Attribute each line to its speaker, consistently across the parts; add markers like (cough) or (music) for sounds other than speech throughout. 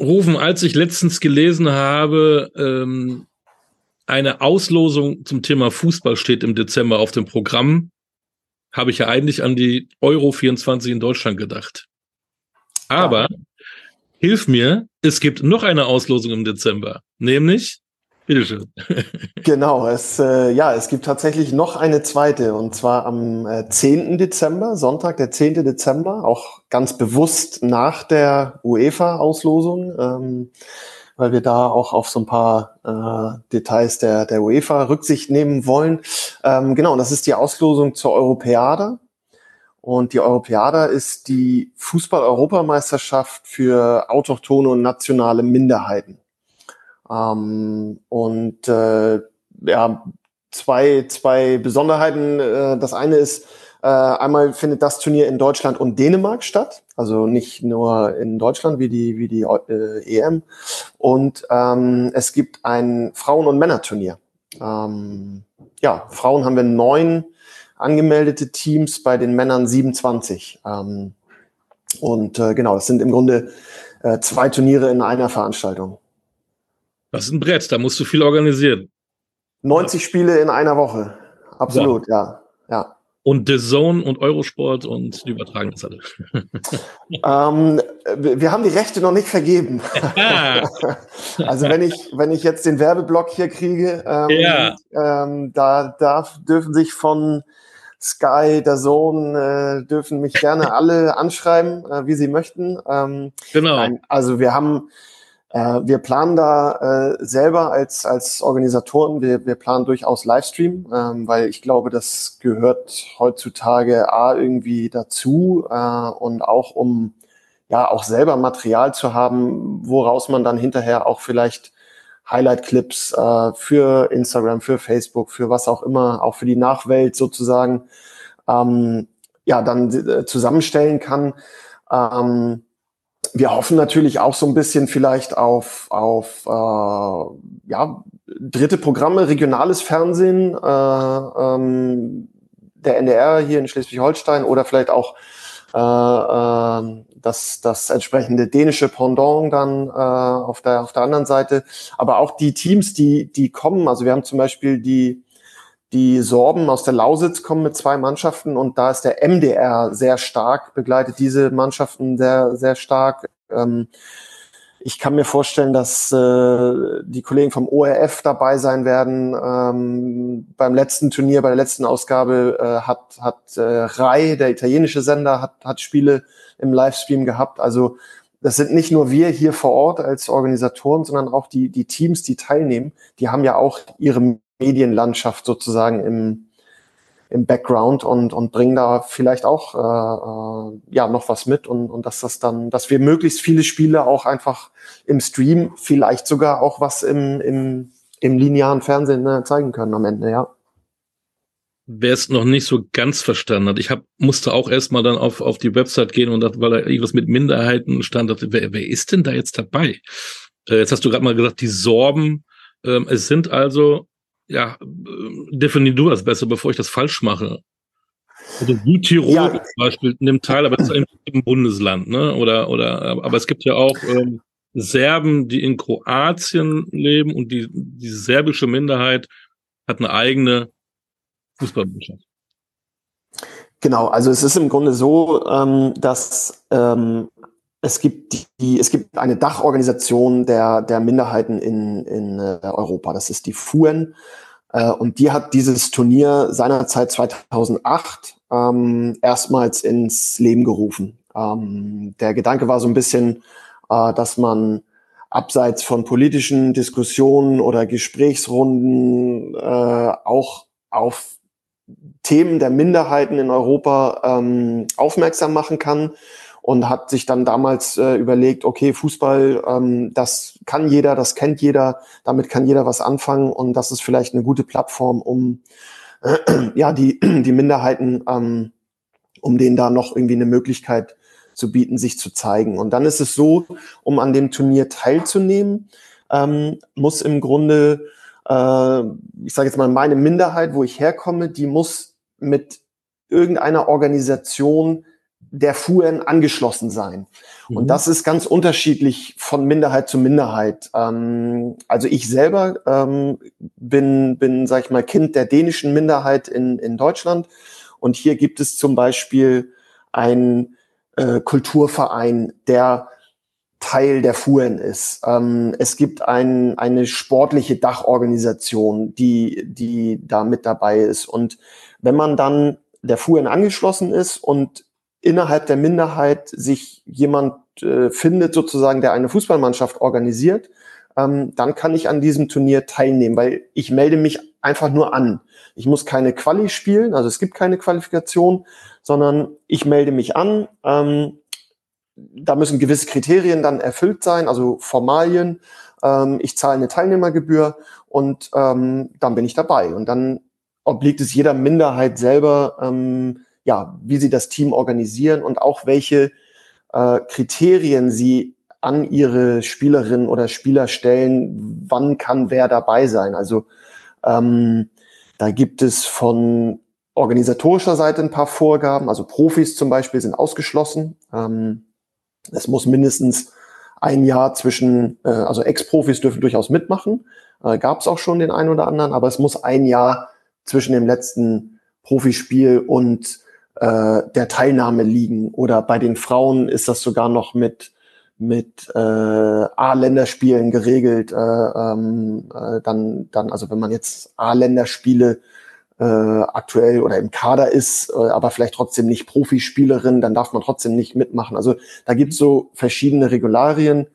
Speaker 1: rufen, als ich letztens gelesen habe, ähm, eine Auslosung zum Thema Fußball steht im Dezember auf dem Programm, habe ich ja eigentlich an die Euro 24 in Deutschland gedacht. Aber ja. hilf mir, es gibt noch eine Auslosung im Dezember, nämlich Bitteschön. (laughs)
Speaker 2: genau, es, äh, ja, es gibt tatsächlich noch eine zweite und zwar am äh, 10. Dezember, Sonntag, der 10. Dezember, auch ganz bewusst nach der UEFA-Auslosung, ähm, weil wir da auch auf so ein paar äh, Details der, der UEFA Rücksicht nehmen wollen. Ähm, genau, das ist die Auslosung zur Europäade. Und die Europäade ist die Fußball-Europameisterschaft für autochtone und nationale Minderheiten. Ähm, und äh, ja, zwei, zwei Besonderheiten. Äh, das eine ist, äh, einmal findet das Turnier in Deutschland und Dänemark statt, also nicht nur in Deutschland wie die, wie die äh, EM. Und ähm, es gibt ein Frauen- und Männerturnier. Ähm, ja, Frauen haben wir neun angemeldete Teams, bei den Männern 27. Ähm, und äh, genau, das sind im Grunde äh, zwei Turniere in einer Veranstaltung.
Speaker 1: Das ist ein Brett, da musst du viel organisieren.
Speaker 2: 90 Spiele in einer Woche. Absolut, ja. ja.
Speaker 1: Und The Zone und Eurosport und die übertragen das alle. (laughs) (laughs)
Speaker 2: ähm, wir haben die Rechte noch nicht vergeben. (laughs) also wenn ich, wenn ich jetzt den Werbeblock hier kriege, ähm, ja. ähm, da darf, dürfen sich von Sky, der Zone, äh, dürfen mich gerne alle anschreiben, äh, wie sie möchten. Ähm, genau. Nein, also wir haben äh, wir planen da äh, selber als, als Organisatoren, wir, wir planen durchaus Livestream, ähm, weil ich glaube, das gehört heutzutage A irgendwie dazu äh, und auch um ja auch selber Material zu haben, woraus man dann hinterher auch vielleicht Highlight-Clips äh, für Instagram, für Facebook, für was auch immer, auch für die Nachwelt sozusagen, ähm, ja, dann äh, zusammenstellen kann. Ähm, wir hoffen natürlich auch so ein bisschen vielleicht auf, auf äh, ja, dritte Programme, regionales Fernsehen, äh, ähm, der NDR hier in Schleswig-Holstein oder vielleicht auch äh, äh, das, das entsprechende dänische Pendant dann äh, auf, der, auf der anderen Seite. Aber auch die Teams, die, die kommen, also wir haben zum Beispiel die die Sorben aus der Lausitz kommen mit zwei Mannschaften und da ist der MDR sehr stark, begleitet diese Mannschaften sehr, sehr stark. Ähm, ich kann mir vorstellen, dass äh, die Kollegen vom ORF dabei sein werden. Ähm, beim letzten Turnier, bei der letzten Ausgabe äh, hat, hat äh, Rai, der italienische Sender, hat, hat Spiele im Livestream gehabt. Also das sind nicht nur wir hier vor Ort als Organisatoren, sondern auch die, die Teams, die teilnehmen. Die haben ja auch ihre Medienlandschaft sozusagen im, im Background und, und bringen da vielleicht auch äh, äh, ja noch was mit und, und dass das dann, dass wir möglichst viele Spiele auch einfach im Stream, vielleicht sogar auch was im, im, im linearen Fernsehen ne, zeigen können am Ende, ja.
Speaker 1: Wer es noch nicht so ganz verstanden hat, ich hab, musste auch erstmal dann auf, auf die Website gehen und dachte, weil da irgendwas mit Minderheiten stand, dachte, wer, wer ist denn da jetzt dabei? Äh, jetzt hast du gerade mal gesagt, die Sorben. Ähm, es sind also ja, definier du das besser, bevor ich das falsch mache. Also Südtirol ja. zum Beispiel nimmt teil, aber das ist im Bundesland, ne? Oder, oder, aber es gibt ja auch ähm, Serben, die in Kroatien leben und die, die serbische Minderheit hat eine eigene Fußballmannschaft.
Speaker 2: Genau, also es ist im Grunde so, ähm, dass ähm, es gibt die, es gibt eine Dachorganisation der, der Minderheiten in, in äh, Europa. Das ist die FUEN. Äh, und die hat dieses Turnier seinerzeit 2008 ähm, erstmals ins Leben gerufen. Ähm, der Gedanke war so ein bisschen, äh, dass man abseits von politischen Diskussionen oder Gesprächsrunden äh, auch auf Themen der Minderheiten in Europa ähm, aufmerksam machen kann und hat sich dann damals äh, überlegt, okay, Fußball, ähm, das kann jeder, das kennt jeder, damit kann jeder was anfangen und das ist vielleicht eine gute Plattform, um äh, (clears throat) ja die (clears throat) die Minderheiten, ähm, um denen da noch irgendwie eine Möglichkeit zu bieten, sich zu zeigen. Und dann ist es so, um an dem Turnier teilzunehmen, ähm, muss im Grunde, äh, ich sage jetzt mal, meine Minderheit, wo ich herkomme, die muss mit irgendeiner Organisation der FUN angeschlossen sein. Mhm. Und das ist ganz unterschiedlich von Minderheit zu Minderheit. Ähm, also ich selber ähm, bin, bin, sag ich mal, Kind der dänischen Minderheit in, in Deutschland. Und hier gibt es zum Beispiel einen äh, Kulturverein, der Teil der FUN ist. Ähm, es gibt ein, eine sportliche Dachorganisation, die, die da mit dabei ist. Und wenn man dann der FUN angeschlossen ist und innerhalb der Minderheit sich jemand äh, findet, sozusagen, der eine Fußballmannschaft organisiert, ähm, dann kann ich an diesem Turnier teilnehmen, weil ich melde mich einfach nur an. Ich muss keine Quali spielen, also es gibt keine Qualifikation, sondern ich melde mich an. Ähm, da müssen gewisse Kriterien dann erfüllt sein, also Formalien. Ähm, ich zahle eine Teilnehmergebühr und ähm, dann bin ich dabei. Und dann obliegt es jeder Minderheit selber, ähm, ja, wie sie das Team organisieren und auch welche äh, Kriterien sie an ihre Spielerinnen oder Spieler stellen, wann kann wer dabei sein. Also ähm, da gibt es von organisatorischer Seite ein paar Vorgaben. Also Profis zum Beispiel sind ausgeschlossen. Ähm, es muss mindestens ein Jahr zwischen, äh, also Ex-Profis dürfen durchaus mitmachen. Äh, Gab es auch schon den einen oder anderen, aber es muss ein Jahr zwischen dem letzten Profispiel und äh, der Teilnahme liegen. Oder bei den Frauen ist das sogar noch mit mit äh, A-Länderspielen geregelt. Äh, ähm, äh, dann, dann, also wenn man jetzt A-Länderspiele äh, aktuell oder im Kader ist, äh, aber vielleicht trotzdem nicht Profispielerin, dann darf man trotzdem nicht mitmachen. Also da gibt es so verschiedene Regularien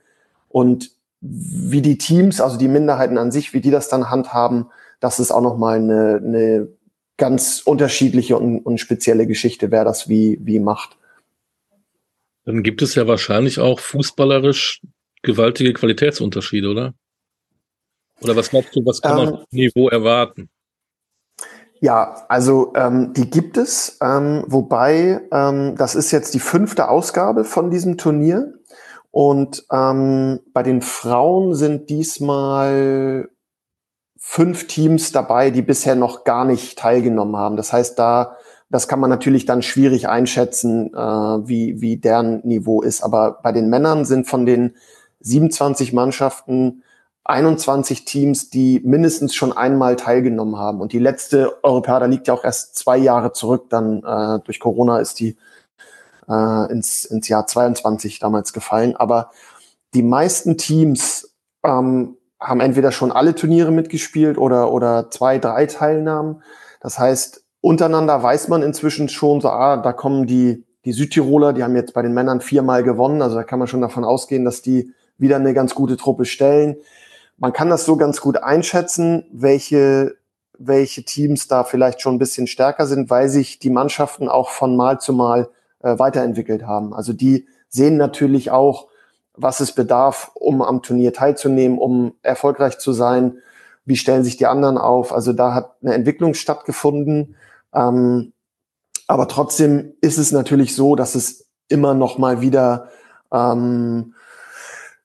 Speaker 2: und wie die Teams, also die Minderheiten an sich, wie die das dann handhaben, das ist auch nochmal eine, eine ganz unterschiedliche und, und spezielle Geschichte, wer das wie, wie macht.
Speaker 1: Dann gibt es ja wahrscheinlich auch fußballerisch gewaltige Qualitätsunterschiede, oder? Oder was glaubst du, was kann man ähm, auf Niveau erwarten?
Speaker 2: Ja, also ähm, die gibt es, ähm, wobei ähm, das ist jetzt die fünfte Ausgabe von diesem Turnier. Und ähm, bei den Frauen sind diesmal fünf Teams dabei, die bisher noch gar nicht teilgenommen haben. Das heißt, da, das kann man natürlich dann schwierig einschätzen, äh, wie, wie deren Niveau ist. Aber bei den Männern sind von den 27 Mannschaften 21 Teams, die mindestens schon einmal teilgenommen haben. Und die letzte Europäer liegt ja auch erst zwei Jahre zurück. Dann äh, durch Corona ist die äh, ins, ins Jahr 22 damals gefallen. Aber die meisten Teams ähm, haben entweder schon alle Turniere mitgespielt oder, oder zwei, drei Teilnahmen. Das heißt, untereinander weiß man inzwischen schon so, ah, da kommen die, die Südtiroler, die haben jetzt bei den Männern viermal gewonnen. Also da kann man schon davon ausgehen, dass die wieder eine ganz gute Truppe stellen. Man kann das so ganz gut einschätzen, welche, welche Teams da vielleicht schon ein bisschen stärker sind, weil sich die Mannschaften auch von Mal zu Mal äh, weiterentwickelt haben. Also die sehen natürlich auch, was es bedarf, um am Turnier teilzunehmen, um erfolgreich zu sein. Wie stellen sich die anderen auf? Also da hat eine Entwicklung stattgefunden. Ähm, aber trotzdem ist es natürlich so, dass es immer noch mal wieder ähm,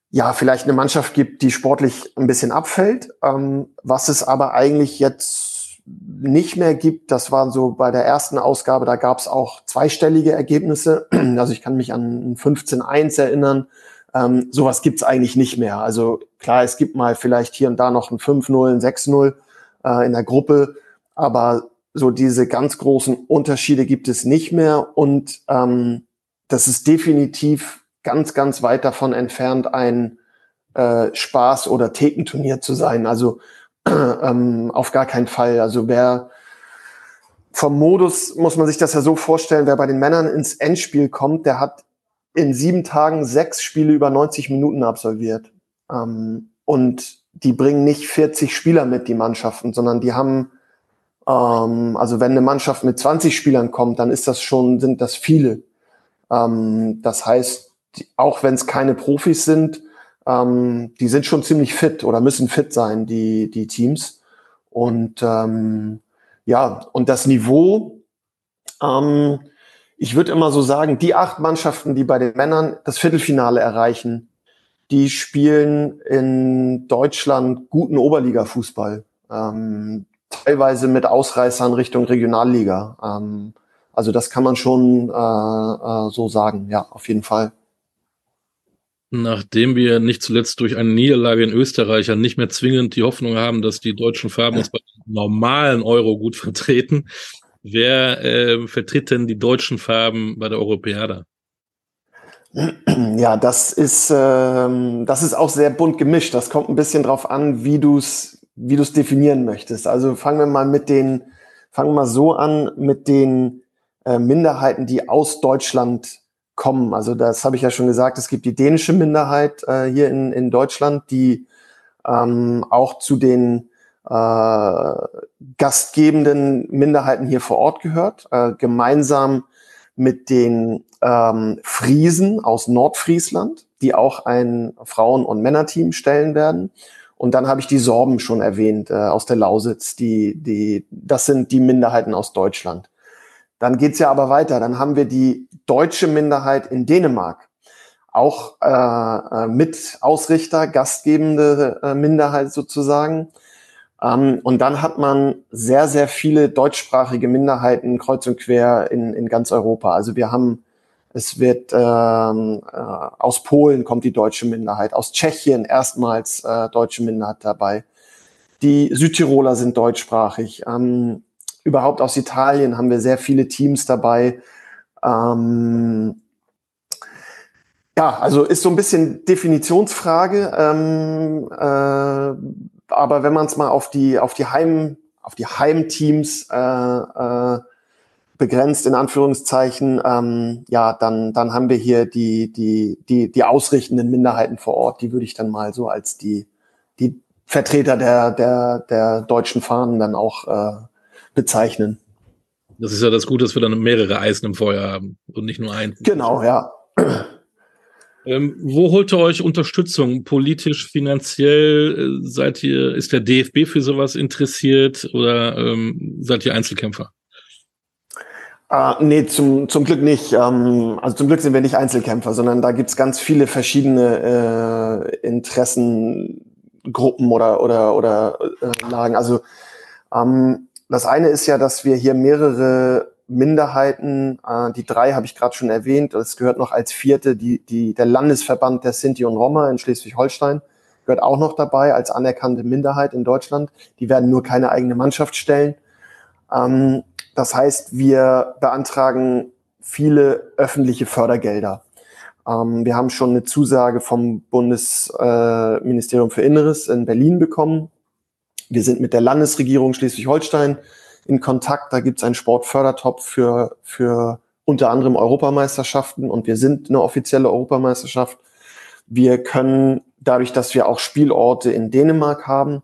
Speaker 2: ja vielleicht eine Mannschaft gibt, die sportlich ein bisschen abfällt. Ähm, was es aber eigentlich jetzt nicht mehr gibt, das war so bei der ersten Ausgabe, da gab es auch zweistellige Ergebnisse. (clears throat) Also ich kann mich an 15-1 erinnern. Ähm, sowas gibt's eigentlich nicht mehr. Also klar, es gibt mal vielleicht hier und da noch ein 5-0, ein 6-0 äh, in der Gruppe, aber so diese ganz großen Unterschiede gibt es nicht mehr. Und ähm, das ist definitiv ganz, ganz weit davon entfernt, ein äh, Spaß- oder Thekenturnier zu sein. Also äh, (clears throat) ähm, auf gar keinen Fall. Also wer vom Modus muss man sich das ja so vorstellen, wer bei den Männern ins Endspiel kommt, der hat in sieben Tagen sechs Spiele über 90 Minuten absolviert. Ähm, und die bringen nicht 40 Spieler mit, die Mannschaften, sondern die haben, ähm, also wenn eine Mannschaft mit 20 Spielern kommt, dann ist das schon, sind das viele. Ähm, das heißt, die, auch wenn es keine Profis sind, ähm, die sind schon ziemlich fit oder müssen fit sein, die, die Teams. Und ähm, ja, und das Niveau, ähm, ich würde immer so sagen, die acht Mannschaften, die bei den Männern das Viertelfinale erreichen, die spielen in Deutschland guten Oberliga-Fußball. Ähm, teilweise mit Ausreißern Richtung Regionalliga. Ähm, Also das kann man schon äh, äh, so sagen, ja, auf jeden Fall.
Speaker 1: Nachdem wir nicht zuletzt durch eine Niederlage in Österreich ja nicht mehr zwingend die Hoffnung haben, dass die deutschen Farben uns bei normalen Euro gut vertreten, wer äh, vertritt denn die deutschen Farben bei der Europäada?
Speaker 2: Ja, das ist, ähm, das ist auch sehr bunt gemischt. Das kommt ein bisschen drauf an, wie du es wie du's definieren möchtest. Also fangen wir mal mit den, fangen wir mal so an mit den äh, Minderheiten, die aus Deutschland kommen. Also das habe ich ja schon gesagt, es gibt die dänische Minderheit äh, hier in, in Deutschland, die ähm, auch zu den äh, gastgebenden Minderheiten hier vor Ort gehört, äh, gemeinsam mit den ähm, Friesen aus Nordfriesland, die auch ein Frauen- und Männerteam stellen werden. Und dann habe ich die Sorben schon erwähnt äh, aus der Lausitz. Die, die, das sind die Minderheiten aus Deutschland. Dann geht's ja aber weiter. Dann haben wir die deutsche Minderheit in Dänemark. Auch äh, äh, mit Ausrichter, gastgebende äh, Minderheit sozusagen. Ähm, und dann hat man sehr, sehr viele deutschsprachige Minderheiten kreuz und quer in, in ganz Europa. Also wir haben, es wird ähm, äh, aus Polen kommt die deutsche Minderheit, aus Tschechien erstmals äh, deutsche Minderheit dabei. Die Südtiroler sind deutschsprachig. Ähm, überhaupt aus Italien haben wir sehr viele Teams dabei. Ähm, ja, also ist so ein bisschen Definitionsfrage. Ähm, äh, aber wenn man es mal auf die, auf die Heim, auf die Heimteams äh, äh, begrenzt, in Anführungszeichen, ähm, ja, dann, dann haben wir hier die, die, die, die ausrichtenden Minderheiten vor Ort, die würde ich dann mal so als die, die Vertreter der, der, der deutschen Fahnen dann auch äh, bezeichnen.
Speaker 1: Das ist ja das Gute, dass wir dann mehrere Eisen im Feuer haben und nicht nur ein.
Speaker 2: Genau, ja.
Speaker 1: Ähm, wo holt ihr euch Unterstützung? Politisch, finanziell? Äh, seid ihr, ist der DFB für sowas interessiert oder ähm, seid ihr Einzelkämpfer?
Speaker 2: Uh, nee, zum, zum Glück nicht. Ähm, also zum Glück sind wir nicht Einzelkämpfer, sondern da gibt's ganz viele verschiedene äh, Interessengruppen oder, oder, oder äh, Lagen. Also ähm, das eine ist ja, dass wir hier mehrere Minderheiten, äh, die drei habe ich gerade schon erwähnt, es gehört noch als vierte die, die, der Landesverband der Sinti und Roma in Schleswig-Holstein, gehört auch noch dabei als anerkannte Minderheit in Deutschland. Die werden nur keine eigene Mannschaft stellen. Ähm, das heißt, wir beantragen viele öffentliche Fördergelder. Ähm, wir haben schon eine Zusage vom Bundesministerium für Inneres in Berlin bekommen. Wir sind mit der Landesregierung Schleswig-Holstein in Kontakt. Da gibt es einen Sportfördertopf für, für unter anderem Europameisterschaften und wir sind eine offizielle Europameisterschaft. Wir können dadurch, dass wir auch Spielorte in Dänemark haben,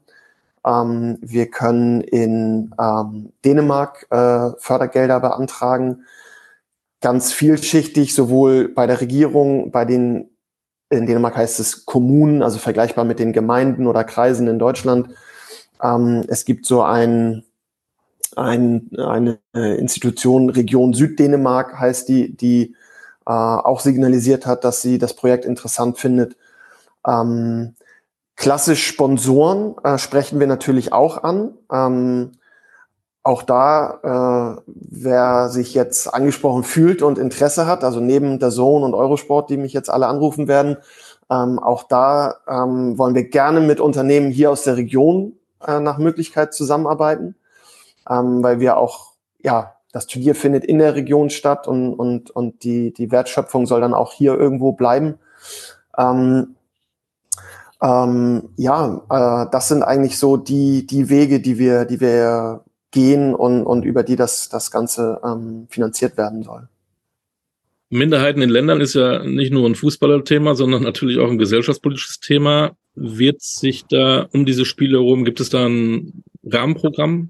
Speaker 2: ähm, wir können in ähm, Dänemark äh, Fördergelder beantragen, ganz vielschichtig, sowohl bei der Regierung, bei den, in Dänemark heißt es Kommunen, also vergleichbar mit den Gemeinden oder Kreisen in Deutschland. Ähm, es gibt so ein ein, eine äh, Institution, Region Süddänemark heißt die, die äh, auch signalisiert hat, dass sie das Projekt interessant findet. Ähm, klassisch Sponsoren äh, sprechen wir natürlich auch an. Ähm, auch da, äh, wer sich jetzt angesprochen fühlt und Interesse hat, also neben der Zone und Eurosport, die mich jetzt alle anrufen werden, ähm, auch da ähm, wollen wir gerne mit Unternehmen hier aus der Region äh, nach Möglichkeit zusammenarbeiten ähm, weil wir auch, ja, das Turnier findet in der Region statt und, und, und die, die Wertschöpfung soll dann auch hier irgendwo bleiben. Ähm, ähm, ja, äh, das sind eigentlich so die, die Wege, die wir, die wir gehen und, und über die das, das Ganze ähm, finanziert werden soll.
Speaker 1: Minderheiten in Ländern ist ja nicht nur ein Fußballerthema, sondern natürlich auch ein gesellschaftspolitisches Thema. Wird sich da um diese Spiele herum, gibt es da ein Rahmenprogramm,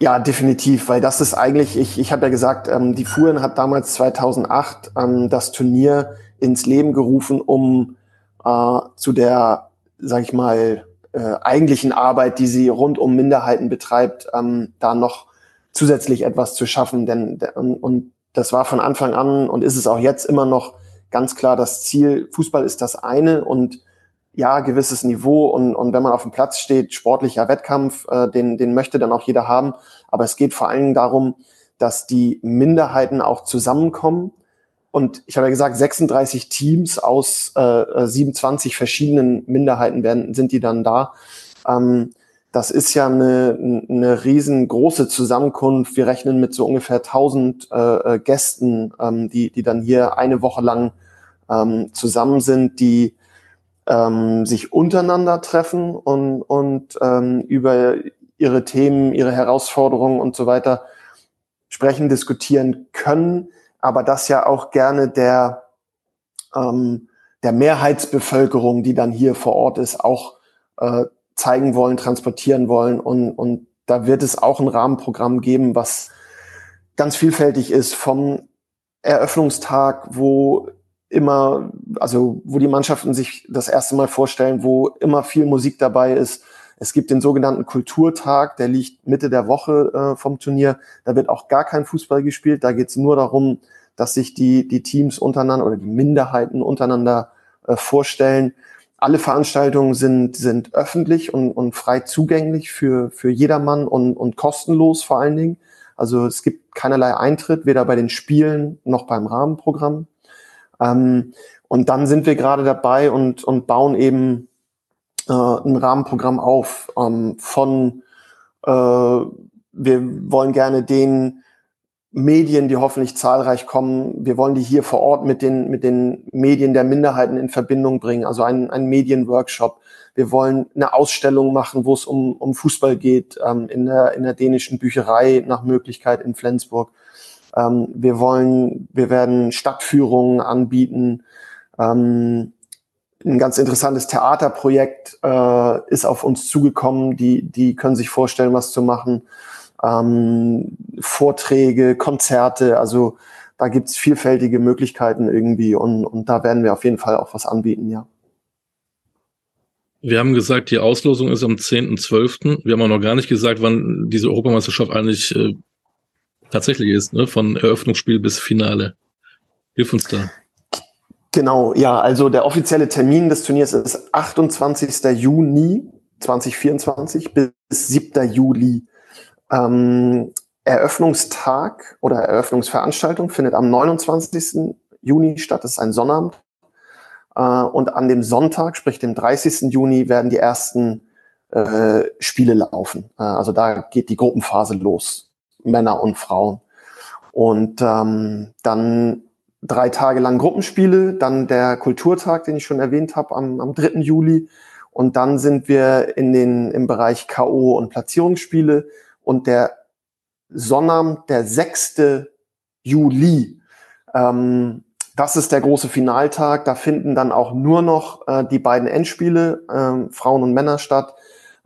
Speaker 2: ja, definitiv, weil das ist eigentlich, ich, ich habe ja gesagt, ähm, die Fuhren hat damals 2008 ähm, das Turnier ins Leben gerufen, um äh, zu der, sag ich mal, äh, eigentlichen Arbeit, die sie rund um Minderheiten betreibt, ähm, da noch zusätzlich etwas zu schaffen. Denn und, und das war von Anfang an und ist es auch jetzt immer noch ganz klar das Ziel. Fußball ist das eine und ja, gewisses Niveau und, und wenn man auf dem Platz steht, sportlicher Wettkampf, äh, den, den möchte dann auch jeder haben. Aber es geht vor allen Dingen darum, dass die Minderheiten auch zusammenkommen. Und ich habe ja gesagt, 36 Teams aus äh, 27 verschiedenen Minderheiten werden, sind die dann da. Ähm, das ist ja eine, eine riesengroße Zusammenkunft. Wir rechnen mit so ungefähr 1000 äh, äh, Gästen, ähm, die, die dann hier eine Woche lang ähm, zusammen sind, die ähm, sich untereinander treffen und, und ähm, über ihre Themen, ihre Herausforderungen und so weiter sprechen, diskutieren können, aber das ja auch gerne der, ähm, der Mehrheitsbevölkerung, die dann hier vor Ort ist, auch äh, zeigen wollen, transportieren wollen. Und, und da wird es auch ein Rahmenprogramm geben, was ganz vielfältig ist vom Eröffnungstag, wo immer, also wo die Mannschaften sich das erste Mal vorstellen, wo immer viel Musik dabei ist. Es gibt den sogenannten Kulturtag, der liegt Mitte der Woche äh, vom Turnier. Da wird auch gar kein Fußball gespielt. Da geht es nur darum, dass sich die, die Teams untereinander oder die Minderheiten untereinander äh, vorstellen. Alle Veranstaltungen sind, sind öffentlich und, und frei zugänglich für, für jedermann und, und kostenlos vor allen Dingen. Also es gibt keinerlei Eintritt, weder bei den Spielen noch beim Rahmenprogramm. Ähm, und dann sind wir gerade dabei und, und bauen eben äh, ein Rahmenprogramm auf ähm, von, äh, wir wollen gerne den Medien, die hoffentlich zahlreich kommen, wir wollen die hier vor Ort mit den, mit den Medien der Minderheiten in Verbindung bringen, also ein, ein Medienworkshop. Wir wollen eine Ausstellung machen, wo es um, um Fußball geht, ähm, in, der, in der dänischen Bücherei nach Möglichkeit in Flensburg. Ähm, wir wollen, wir werden Stadtführungen anbieten. Ähm, ein ganz interessantes Theaterprojekt äh, ist auf uns zugekommen. Die, die können sich vorstellen, was zu machen. Ähm, Vorträge, Konzerte, also da gibt's vielfältige Möglichkeiten irgendwie und, und da werden wir auf jeden Fall auch was anbieten, ja.
Speaker 1: Wir haben gesagt, die Auslosung ist am 10.12. Wir haben auch noch gar nicht gesagt, wann diese Europameisterschaft eigentlich äh, tatsächlich ist, ne? von Eröffnungsspiel bis Finale. Hilf uns da.
Speaker 2: Genau, ja, also der offizielle Termin des Turniers ist 28. Juni 2024 bis 7. Juli. Ähm, Eröffnungstag oder Eröffnungsveranstaltung findet am 29. Juni statt. Das ist ein Sonnabend. Äh, und an dem Sonntag, sprich dem 30. Juni, werden die ersten äh, Spiele laufen. Äh, also da geht die Gruppenphase los. Männer und Frauen. Und ähm, dann drei Tage lang Gruppenspiele, dann der Kulturtag, den ich schon erwähnt habe, am, am 3. Juli. Und dann sind wir in den, im Bereich K.O. und Platzierungsspiele. Und der Sonnabend, der 6. Juli, ähm, das ist der große Finaltag. Da finden dann auch nur noch äh, die beiden Endspiele, äh, Frauen und Männer statt.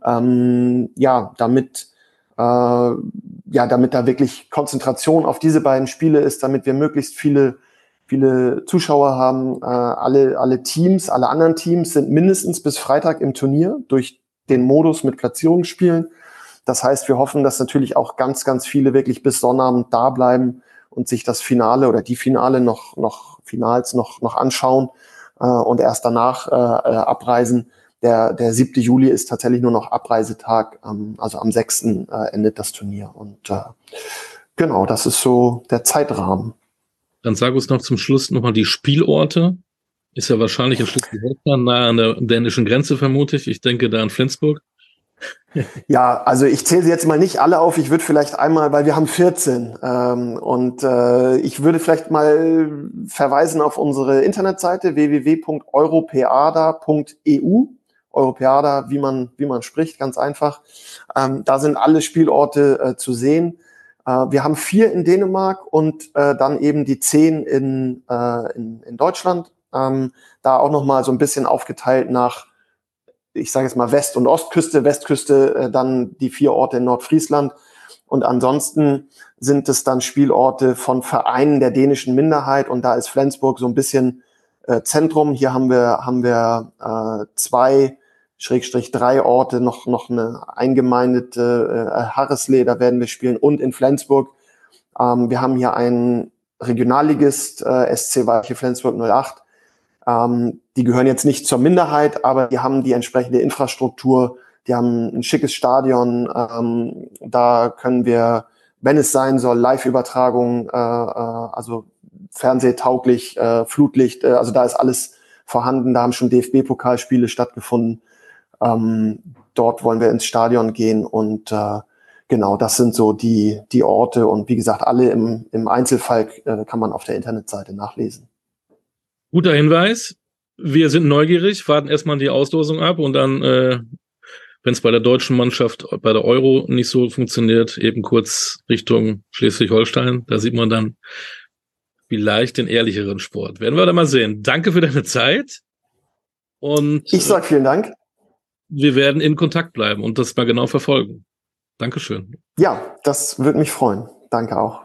Speaker 2: Ähm, ja, damit ja, damit da wirklich Konzentration auf diese beiden Spiele ist, damit wir möglichst viele viele Zuschauer haben. Äh, alle alle Teams, alle anderen Teams sind mindestens bis Freitag im Turnier durch den Modus mit Platzierungsspielen. Das heißt, wir hoffen, dass natürlich auch ganz ganz viele wirklich bis Sonnabend da bleiben und sich das Finale oder die Finale noch noch Finals noch noch anschauen äh, und erst danach äh, äh abreisen der, der 7. Juli ist tatsächlich nur noch Abreisetag, ähm, also am 6. Äh, endet das Turnier. Und äh, genau, das ist so der Zeitrahmen.
Speaker 1: Dann sag uns noch zum Schluss nochmal die Spielorte. Ist ja wahrscheinlich in Schleswig-Holstein nah an der dänischen Grenze, vermute ich. Ich denke da an Flensburg.
Speaker 2: Ja, also ich zähle sie jetzt mal nicht alle auf. Ich würde vielleicht einmal, weil wir haben 14 ähm, und äh, ich würde vielleicht mal verweisen auf unsere Internetseite www.europeada.eu Europäada, wie man, wie man spricht, ganz einfach. Ähm, da sind alle Spielorte äh, zu sehen. Äh, wir haben vier in Dänemark und äh, dann eben die zehn in, äh, in, in Deutschland. Ähm, da auch nochmal so ein bisschen aufgeteilt nach, ich sage jetzt mal West- und Ostküste, Westküste, äh, dann die vier Orte in Nordfriesland. Und ansonsten sind es dann Spielorte von Vereinen der dänischen Minderheit und da ist Flensburg so ein bisschen äh, Zentrum. Hier haben wir, haben wir zwei Schrägstrich drei Orte, noch, noch eine eingemeindete äh, Harreslee, da werden wir spielen und in Flensburg. Ähm, wir haben hier einen Regionalligist, äh, SC Weiche Flensburg 08. Ähm, die gehören jetzt nicht zur Minderheit, aber die haben die entsprechende Infrastruktur, die haben ein schickes Stadion, ähm, da können wir, wenn es sein soll, Live-Übertragung, äh, äh, also fernsehtauglich, äh, Flutlicht, äh, also da ist alles vorhanden, da haben schon DFB-Pokalspiele stattgefunden. Ähm, dort wollen wir ins Stadion gehen und äh, genau, das sind so die, die Orte und wie gesagt, alle im, im Einzelfall äh, kann man auf der Internetseite nachlesen.
Speaker 1: Guter Hinweis. Wir sind neugierig, warten erstmal die Auslosung ab und dann, äh, wenn es bei der deutschen Mannschaft bei der Euro nicht so funktioniert, eben kurz Richtung Schleswig-Holstein. Da sieht man dann vielleicht den ehrlicheren Sport. Werden wir da mal sehen. Danke für deine Zeit. Und
Speaker 2: ich sag vielen Dank.
Speaker 1: Wir werden in Kontakt bleiben und das mal genau verfolgen. Dankeschön.
Speaker 2: Ja, das würde mich freuen. Danke auch.